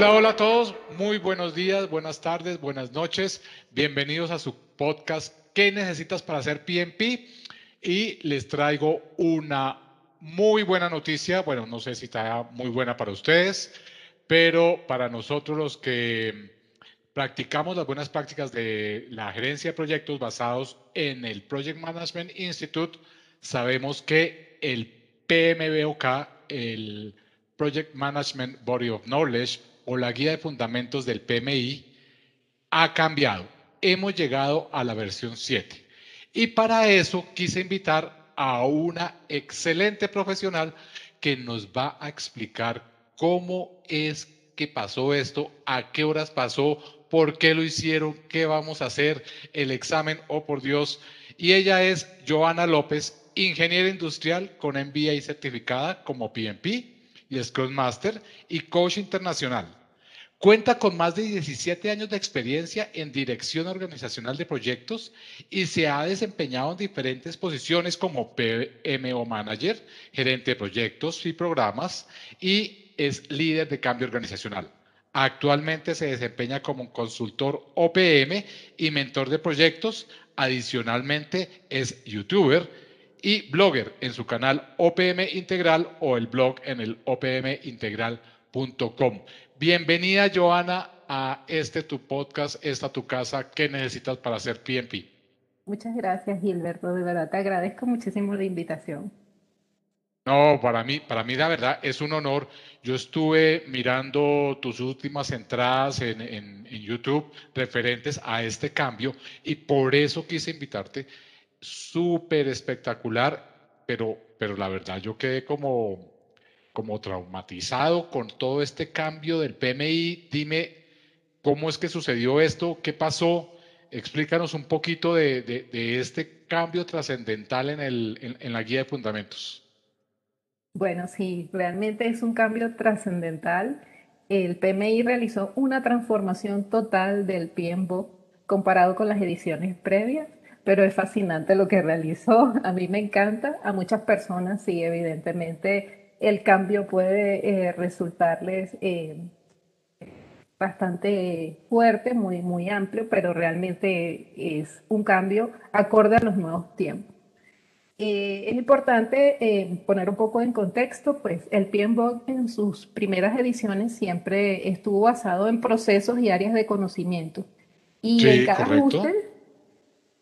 Hola, hola a todos. Muy buenos días, buenas tardes, buenas noches. Bienvenidos a su podcast ¿Qué necesitas para hacer PMP? Y les traigo una muy buena noticia. Bueno, no sé si está muy buena para ustedes, pero para nosotros los que practicamos las buenas prácticas de la gerencia de proyectos basados en el Project Management Institute, sabemos que el PMBOK, el Project Management Body of Knowledge, o la guía de fundamentos del PMI ha cambiado. Hemos llegado a la versión 7. Y para eso quise invitar a una excelente profesional que nos va a explicar cómo es que pasó esto, a qué horas pasó, por qué lo hicieron, qué vamos a hacer, el examen, oh por Dios. Y ella es Joana López, ingeniera industrial con MBA certificada como PMP y Scrum Master y coach internacional. Cuenta con más de 17 años de experiencia en dirección organizacional de proyectos y se ha desempeñado en diferentes posiciones como PMO Manager, gerente de proyectos y programas y es líder de cambio organizacional. Actualmente se desempeña como consultor OPM y mentor de proyectos. Adicionalmente es youtuber y blogger en su canal OPM Integral o el blog en el opmintegral.com. Bienvenida, Joana, a este tu podcast, esta tu casa. ¿Qué necesitas para hacer PMP? Muchas gracias, Gilberto. De verdad, te agradezco muchísimo la invitación. No, para mí, para mí la verdad es un honor. Yo estuve mirando tus últimas entradas en, en, en, YouTube referentes a este cambio y por eso quise invitarte. Súper espectacular, pero, pero la verdad yo quedé como, como traumatizado con todo este cambio del PMI. Dime, ¿cómo es que sucedió esto? ¿Qué pasó? Explícanos un poquito de, este cambio trascendental en, en, la guía de fundamentos. Bueno, sí, realmente es un cambio trascendental. El PMI realizó una transformación total del PMBOK comparado con las ediciones previas, pero es fascinante lo que realizó. A mí me encanta, a muchas personas sí, evidentemente el cambio puede eh, resultarles eh, bastante fuerte, muy, muy amplio, pero realmente es un cambio acorde a los nuevos tiempos. Eh, es importante poner un poco en contexto, pues el PMBOK en sus primeras ediciones siempre estuvo basado en procesos y áreas de conocimiento. Y en, cada ajuste,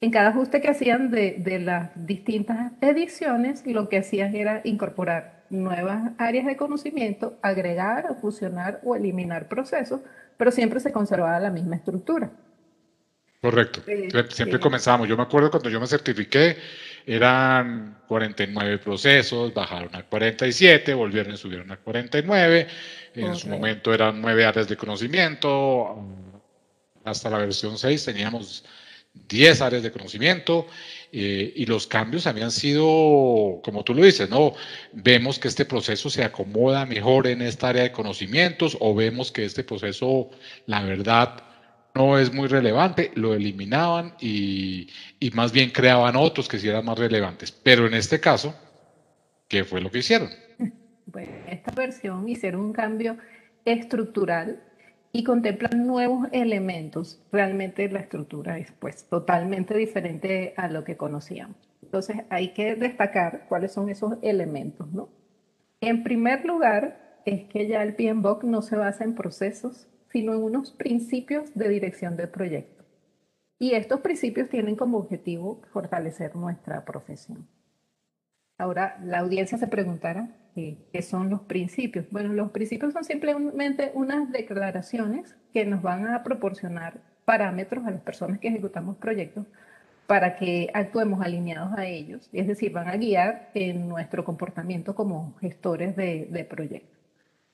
en cada ajuste que hacían de, de las distintas ediciones, lo que hacían era incorporar nuevas áreas de conocimiento, agregar, fusionar o eliminar procesos, pero siempre se conservaba la misma estructura. Correcto. Eh, siempre comenzábamos. Yo me acuerdo cuando yo me certifiqué, eran 49 procesos, bajaron a 47, volvieron y subieron a 49. En su momento eran nueve áreas de conocimiento. Hasta la versión 6 teníamos 10 áreas de conocimiento eh, y los cambios habían sido, como tú lo dices, ¿no? Vemos que este proceso se acomoda mejor en esta área de conocimientos o vemos que este proceso, la verdad, no es muy relevante, lo eliminaban y, y más bien creaban otros que sí eran más relevantes. Pero en este caso, ¿qué fue lo que hicieron? Bueno, esta versión hicieron un cambio estructural y contemplan nuevos elementos. Realmente la estructura es pues totalmente diferente a lo que conocíamos. Entonces hay que destacar cuáles son esos elementos, ¿no? En primer lugar, es que ya el PMBOK no se basa en procesos, sino en unos principios de dirección del proyecto. Y estos principios tienen como objetivo fortalecer nuestra profesión. Ahora, la audiencia se preguntará, qué son los principios. Bueno, los principios son simplemente unas declaraciones que nos van a proporcionar parámetros a las personas que ejecutamos proyectos para que actuemos alineados a ellos, es decir, van a guiar en nuestro comportamiento como gestores de, de proyectos.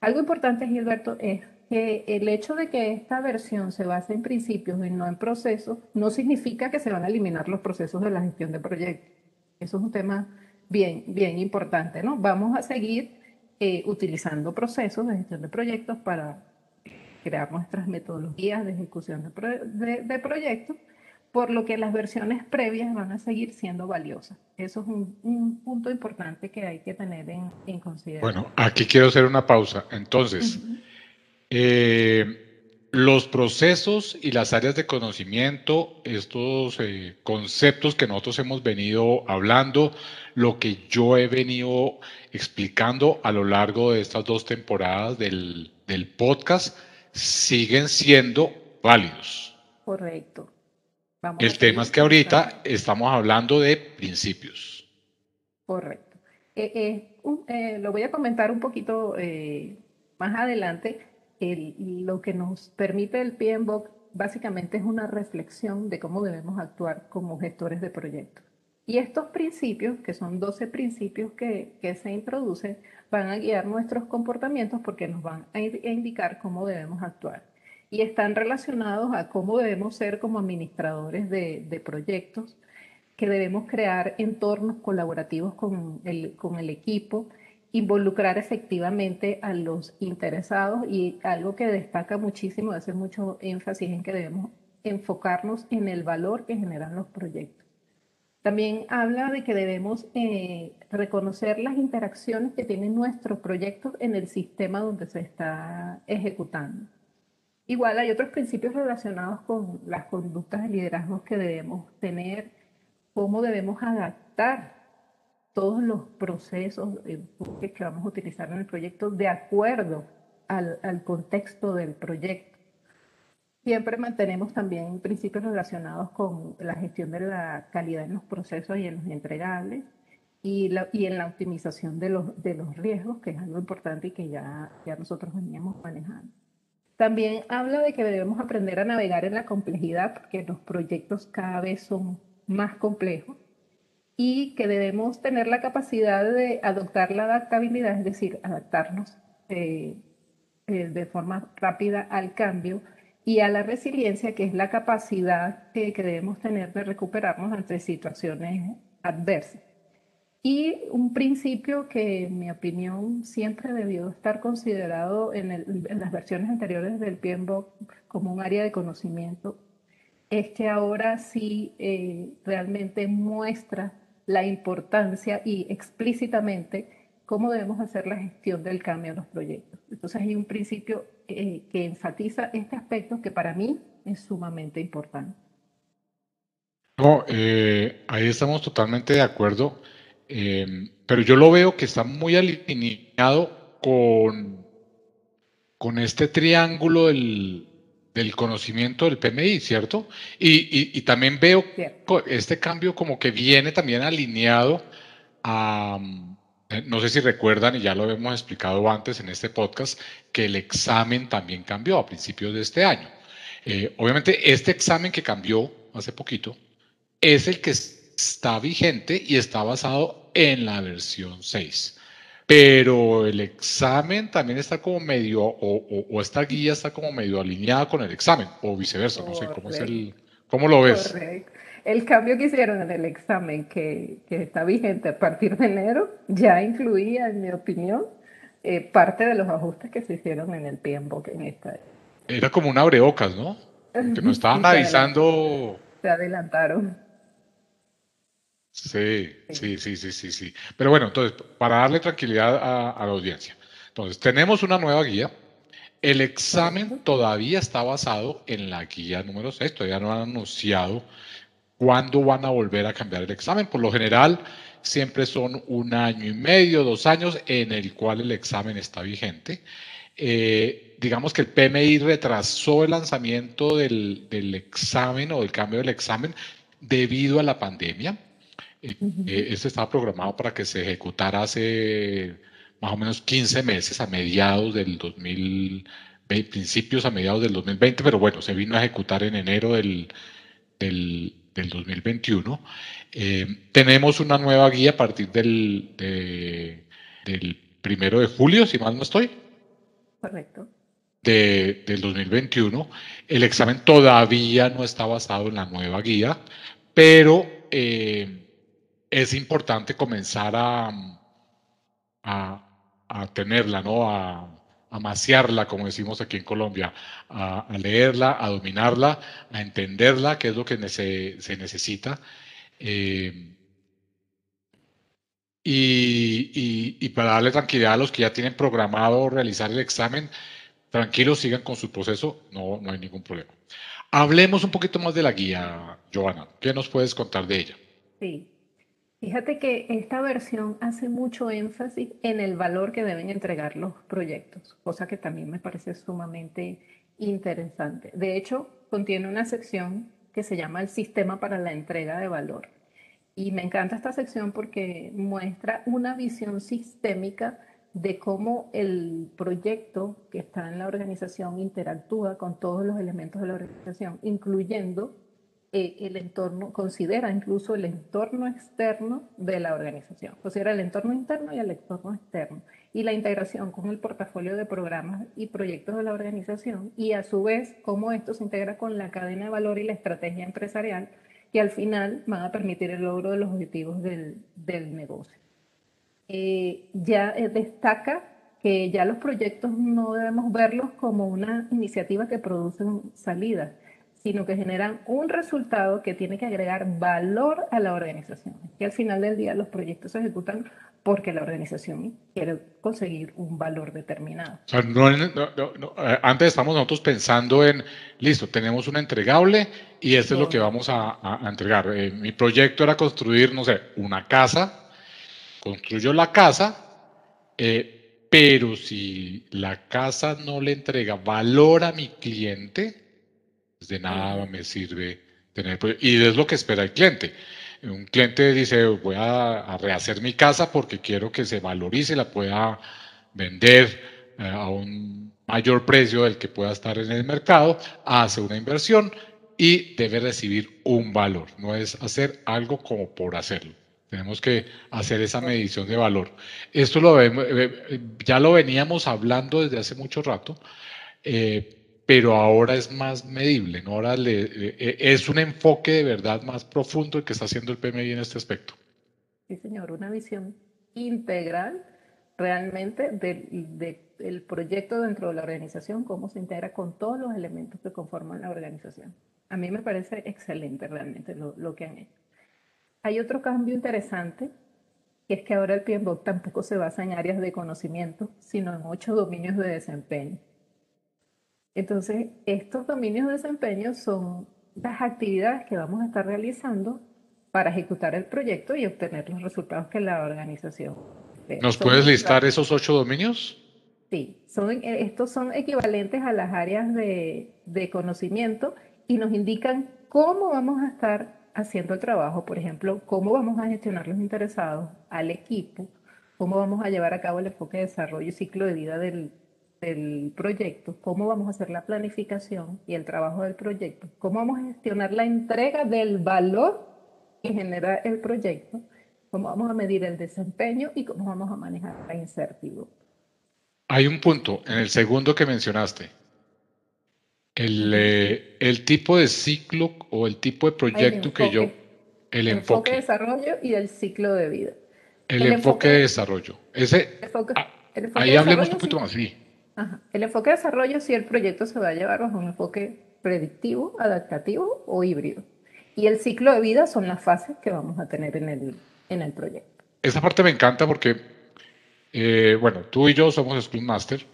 Algo importante, Gilberto, es que el hecho de que esta versión se base en principios y no en procesos, no significa que se van a eliminar los procesos de la gestión de proyectos. Eso es un tema bien, bien importante, ¿no? Vamos a seguir eh, utilizando procesos de gestión de proyectos para crear nuestras metodologías de ejecución de, proyectos, por lo que las versiones previas van a seguir siendo valiosas. Eso es un, punto importante que hay que tener en, consideración. Bueno, aquí quiero hacer una pausa. Entonces, Eh, los procesos y las áreas de conocimiento, estos eh, conceptos que nosotros hemos venido hablando, lo que yo he venido explicando a lo largo de estas dos temporadas del, del podcast, siguen siendo válidos. Correcto. el tema es que ahorita estamos hablando de principios. Correcto. Eh, eh, lo voy a comentar un poquito más adelante. Lo que nos permite el PMBOK básicamente es una reflexión de cómo debemos actuar como gestores de proyectos. Y estos principios, que son 12 principios que, que, se introducen, van a guiar nuestros comportamientos porque nos van a, indicar cómo debemos actuar. Y están relacionados a cómo debemos ser como administradores de, de proyectos, que debemos crear entornos colaborativos con el, con el equipo, involucrar efectivamente a los interesados y algo que destaca muchísimo, hace mucho énfasis en que debemos enfocarnos en el valor que generan los proyectos. También habla de que debemos eh, reconocer las interacciones que tienen nuestros proyectos en el sistema donde se está ejecutando. Igual hay otros principios relacionados con las conductas de liderazgo que debemos tener, cómo debemos adaptar todos los procesos que vamos a utilizar en el proyecto de acuerdo al, al contexto del proyecto. Siempre mantenemos también principios relacionados con la gestión de la calidad en los procesos y en los entregables y, y en la optimización de los, de los riesgos, que es algo importante y que ya, ya nosotros veníamos manejando. También habla de que debemos aprender a navegar en la complejidad, porque los proyectos cada vez son más complejos y que debemos tener la capacidad de adoptar la adaptabilidad, es decir, adaptarnos eh, eh, de forma rápida al cambio y a la resiliencia, que es la capacidad que, debemos tener de recuperarnos ante situaciones adversas. Y un principio que, en mi opinión, siempre debió estar considerado en, las versiones anteriores del PMBOK como un área de conocimiento, es que ahora sí eh, realmente muestra la importancia y explícitamente cómo debemos hacer la gestión del cambio en los proyectos. Entonces hay un principio eh, que enfatiza este aspecto que para mí es sumamente importante. No, eh, ahí estamos totalmente de acuerdo, eh, pero yo lo veo que está muy alineado con, con este triángulo del, del conocimiento del PMI, ¿cierto? Y, y, también veo este cambio como que viene también alineado a eh, no sé si recuerdan, y ya lo hemos explicado antes en este podcast, que el examen también cambió a principios de este año. Eh, obviamente, este examen que cambió hace poquito es el que está vigente y está basado en la versión 6. Pero el examen también está como medio, o, esta guía está como medio alineada con el examen, o viceversa, no sé cómo es el, ¿cómo lo ves? El cambio que hicieron en el examen que, que está vigente a partir de enero ya incluía, en mi opinión, eh, parte de los ajustes que se hicieron en el PMBOK en esta. Era como un abreocas, ¿no? Que nos estaban avisando. Se adelantaron. Sí, sí, sí, sí, sí, sí. Pero bueno, entonces, para darle tranquilidad a, a la audiencia. Entonces, tenemos una nueva guía. El examen todavía está basado en la guía número 6, todavía no han anunciado cuándo van a volver a cambiar el examen. Por lo general, siempre son un año y medio, dos años en el cual el examen está vigente. Eh, digamos que el PMI retrasó el lanzamiento del, examen o del cambio del examen debido a la pandemia. Eh, estaba programado para que se ejecutara hace más o menos 15 meses, a mediados del 2020, principios a mediados del 2020, pero bueno, se vino a ejecutar en enero del, del del 2021. Eh, tenemos una nueva guía a partir del, del primero de julio, si mal no estoy. Correcto. De, del 2021. El examen todavía no está basado en la nueva guía, pero eh, es importante comenzar a, tenerla, ¿no? A, amaciarla, como decimos aquí en Colombia, a, leerla, a dominarla, a entenderla, qué es lo que se necesita. Eh, y, para darle tranquilidad a los que ya tienen programado realizar el examen, tranquilos, sigan con su proceso, no, no hay ningún problema. Hablemos un poquito más de la guía, Joana. ¿Qué nos puedes contar de ella? Sí. Fíjate que esta versión hace mucho énfasis en el valor que deben entregar los proyectos, cosa que también me parece sumamente interesante. De hecho, contiene una sección que se llama el sistema para la entrega de valor. Y me encanta esta sección porque muestra una visión sistémica de cómo el proyecto que está en la organización interactúa con todos los elementos de la organización, incluyendo eh, el entorno, considera incluso el entorno externo de la organización, considera el entorno interno y el entorno externo, y la integración con el portafolio de programas y proyectos de la organización, y a su vez cómo esto se integra con la cadena de valor y la estrategia empresarial, que al final van a permitir el logro de los objetivos del, del negocio. Eh, ya eh, destaca que ya los proyectos no debemos verlos como una iniciativa que produce salidas, sino que generan un resultado que tiene que agregar valor a la organización. Y al final del día los proyectos se ejecutan porque la organización quiere conseguir un valor determinado. Eh, antes estamos nosotros pensando en, listo, tenemos un entregable y esto es lo que vamos a, entregar. mi proyecto era construir, no sé, una casa construyo la casa, eh, pero si la casa no le entrega valor a mi cliente, pues de nada me sirve tener. Y es lo que espera el cliente. Un cliente dice, voy a, rehacer mi casa porque quiero que se valorice, la pueda vender eh, a un mayor precio del que pueda estar en el mercado, hace una inversión y debe recibir un valor. No es hacer algo como por hacerlo. Tenemos que hacer esa medición de valor. Esto lo vemos, eh, ya lo veníamos hablando desde hace mucho rato, eh, pero ahora es más medible, ¿no? Ahora eh, es un enfoque de verdad más profundo el que está haciendo el PMI en este aspecto. Sí, señor, una visión integral realmente del, proyecto dentro de la organización, cómo se integra con todos los elementos que conforman la organización. A mí me parece excelente realmente lo, lo que han hecho. Hay otro cambio interesante, que es que ahora el PMBOK tampoco se basa en áreas de conocimiento, sino en ocho dominios de desempeño. Entonces, estos dominios de desempeño son las actividades que vamos a estar realizando para ejecutar el proyecto y obtener los resultados que la organización. ¿Nos puedes listar esos ocho dominios? Sí, son, eh, estos son equivalentes a las áreas de, de conocimiento y nos indican cómo vamos a estar haciendo el trabajo, por ejemplo, cómo vamos a gestionar los interesados al equipo, cómo vamos a llevar a cabo el enfoque de desarrollo y ciclo de vida del, del proyecto, cómo vamos a hacer la planificación y el trabajo del proyecto, cómo vamos a gestionar la entrega del valor que genera el proyecto, cómo vamos a medir el desempeño y cómo vamos a manejar la incertidumbre. Hay un punto en el segundo que mencionaste, el, eh, el, tipo de ciclo o el tipo de proyecto que yo... El, enfoque. de desarrollo y el ciclo de vida. El, enfoque, de desarrollo. Ese, ah, ahí hablemos un poquito más, sí. El enfoque de desarrollo si el proyecto se va a llevar bajo un enfoque predictivo, adaptativo o híbrido. Y el ciclo de vida son las fases que vamos a tener en el, en el proyecto. Esa parte me encanta porque, eh, bueno, tú y yo somos Scrum Master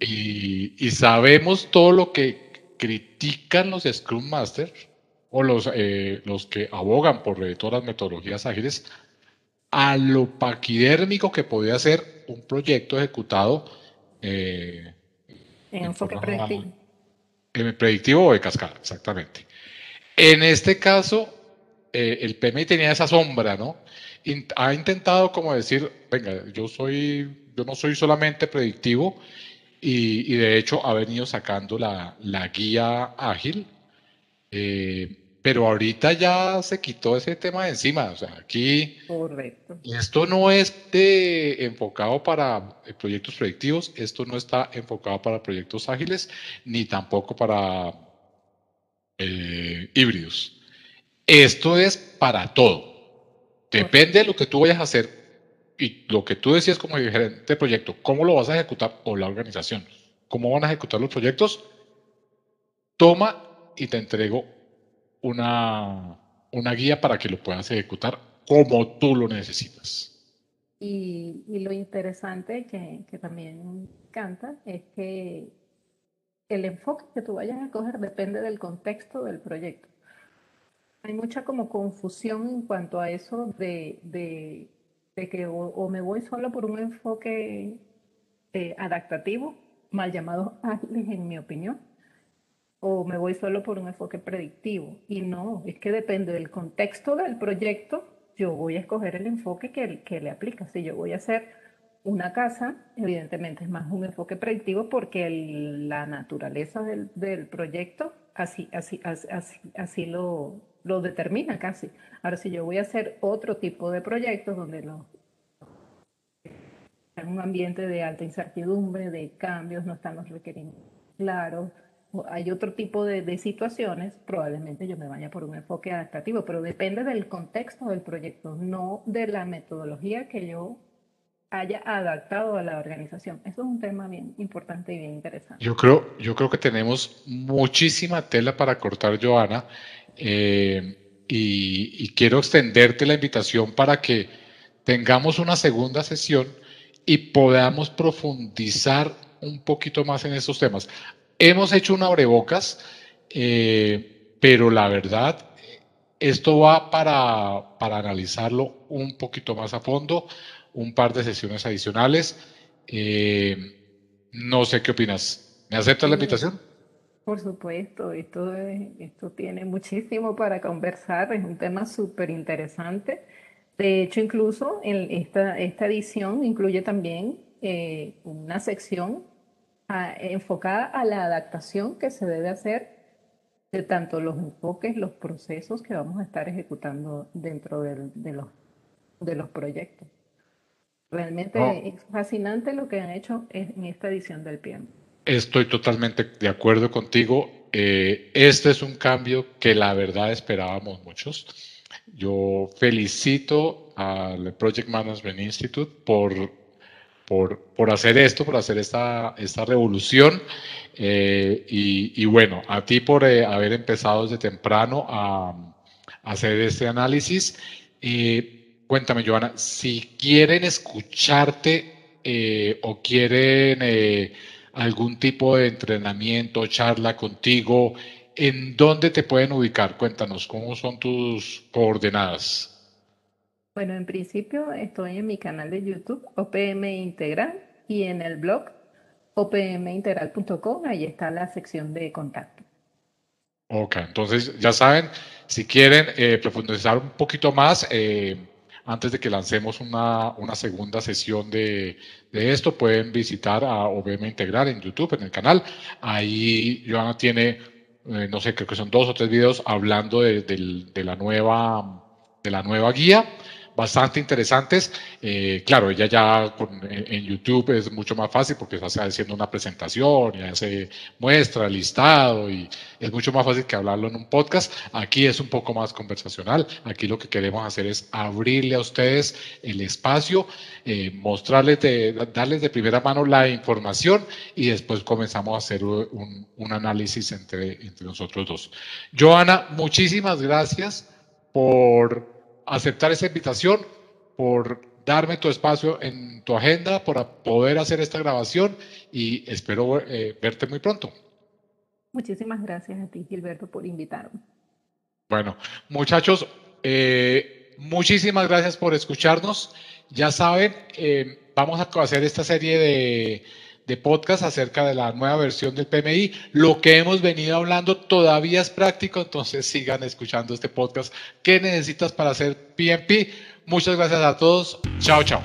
y, sabemos todo lo que critican los Scrum Masters o los, eh, los que abogan por todas las metodologías ágiles a lo paquidérmico que podía ser un proyecto ejecutado eh, en enfoque predictivo. En predictivo o de cascada, exactamente. En este caso, eh, el PMI tenía esa sombra, ¿no? ha intentado como decir, venga, yo soy yo no soy solamente predictivo y, de hecho ha venido sacando la, guía ágil, eh, pero ahorita ya se quitó ese tema de encima. O sea, aquí Correcto. esto no es enfocado para eh, proyectos predictivos, esto no está enfocado para proyectos ágiles, ni tampoco para eh, híbridos. Esto es para todo. Depende de lo que tú vayas a hacer y lo que tú decías como gerente de proyecto, ¿cómo lo vas a ejecutar? O la organización, ¿cómo van a ejecutar los proyectos? Toma y te entrego una, una guía para que lo puedas ejecutar como tú lo necesitas. Y, y lo interesante que, que también canta es que el enfoque que tú vayas a coger depende del contexto del proyecto. Hay mucha como confusión en cuanto a eso de, de, que o, me voy solo por un enfoque eh, adaptativo, mal llamado ágiles en mi opinión, o me voy solo por un enfoque predictivo. Y no, es que depende del contexto del proyecto, yo voy a escoger el enfoque que, que le aplica. Si yo voy a hacer una casa, evidentemente es más un enfoque predictivo porque la naturaleza del, proyecto así, así, así, así lo, lo, determina casi. Ahora, si yo voy a hacer otro tipo de proyectos donde lo, en un ambiente de alta incertidumbre, de cambios, no están los requerimientos claros, hay otro tipo de, situaciones, probablemente yo me vaya por un enfoque adaptativo, pero depende del contexto del proyecto, no de la metodología que yo haya adaptado a la organización. Eso es un tema bien importante y bien interesante. Yo creo, yo creo que tenemos muchísima tela para cortar, Joana, eh, y, quiero extenderte la invitación para que tengamos una segunda sesión y podamos profundizar un poquito más en estos temas. Hemos hecho una abrebocas, eh, pero la verdad, esto va para, para analizarlo un poquito más a fondo un par de sesiones adicionales. Eh, no sé qué opinas. ¿Me aceptas la invitación? Por supuesto, esto, esto tiene muchísimo para conversar, es un tema súper interesante. De hecho, incluso en esta, esta edición incluye también eh, una sección ah, enfocada a la adaptación que se debe hacer de tanto los enfoques, los procesos que vamos a estar ejecutando dentro de, los, de los proyectos. Realmente es fascinante lo que han hecho en esta edición del PM. Estoy totalmente de acuerdo contigo. Eh, este es un cambio que la verdad esperábamos muchos. Yo felicito al Project Management Institute por, por, por hacer esto, por hacer esta, esta revolución. Eh, y, bueno, a ti por eh, haber empezado desde temprano a, hacer este análisis. Cuéntame, Joana, si quieren escucharte eh, o quieren eh, algún tipo de entrenamiento, charla contigo, ¿en dónde te pueden ubicar? Cuéntanos, ¿cómo son tus coordenadas? Bueno, en principio estoy en mi canal de YouTube, OPM Integral, y en el blog opmintegral.com, ahí está la sección de contacto. Ok, entonces ya saben, si quieren eh, profundizar un poquito más, antes de que lancemos una, una segunda sesión de, de, esto, pueden visitar a OBM Integral en YouTube, en el canal. Ahí Joana tiene, eh, no sé, creo que son dos o tres videos hablando de, de la, nueva, de la nueva guía bastante interesantes. Eh, claro, ella ya en, YouTube es mucho más fácil porque está haciendo una presentación y hace muestra, listado y es mucho más fácil que hablarlo en un podcast. Aquí es un poco más conversacional. Aquí lo que queremos hacer es abrirle a ustedes el espacio, eh, mostrarles, de, darles de primera mano la información y después comenzamos a hacer un, un análisis entre, entre nosotros dos. Joana, muchísimas gracias por aceptar esa invitación, por darme tu espacio en tu agenda para poder hacer esta grabación y espero eh, verte muy pronto. Muchísimas gracias a ti, Gilberto, por invitarme. Bueno, muchachos, eh, muchísimas gracias por escucharnos. Ya saben, eh, vamos a hacer esta serie de de podcast acerca de la nueva versión del PMI. Lo que hemos venido hablando todavía es práctico, entonces sigan escuchando este podcast. ¿Qué necesitas para hacer PMP? Muchas gracias a todos. Chao, chao.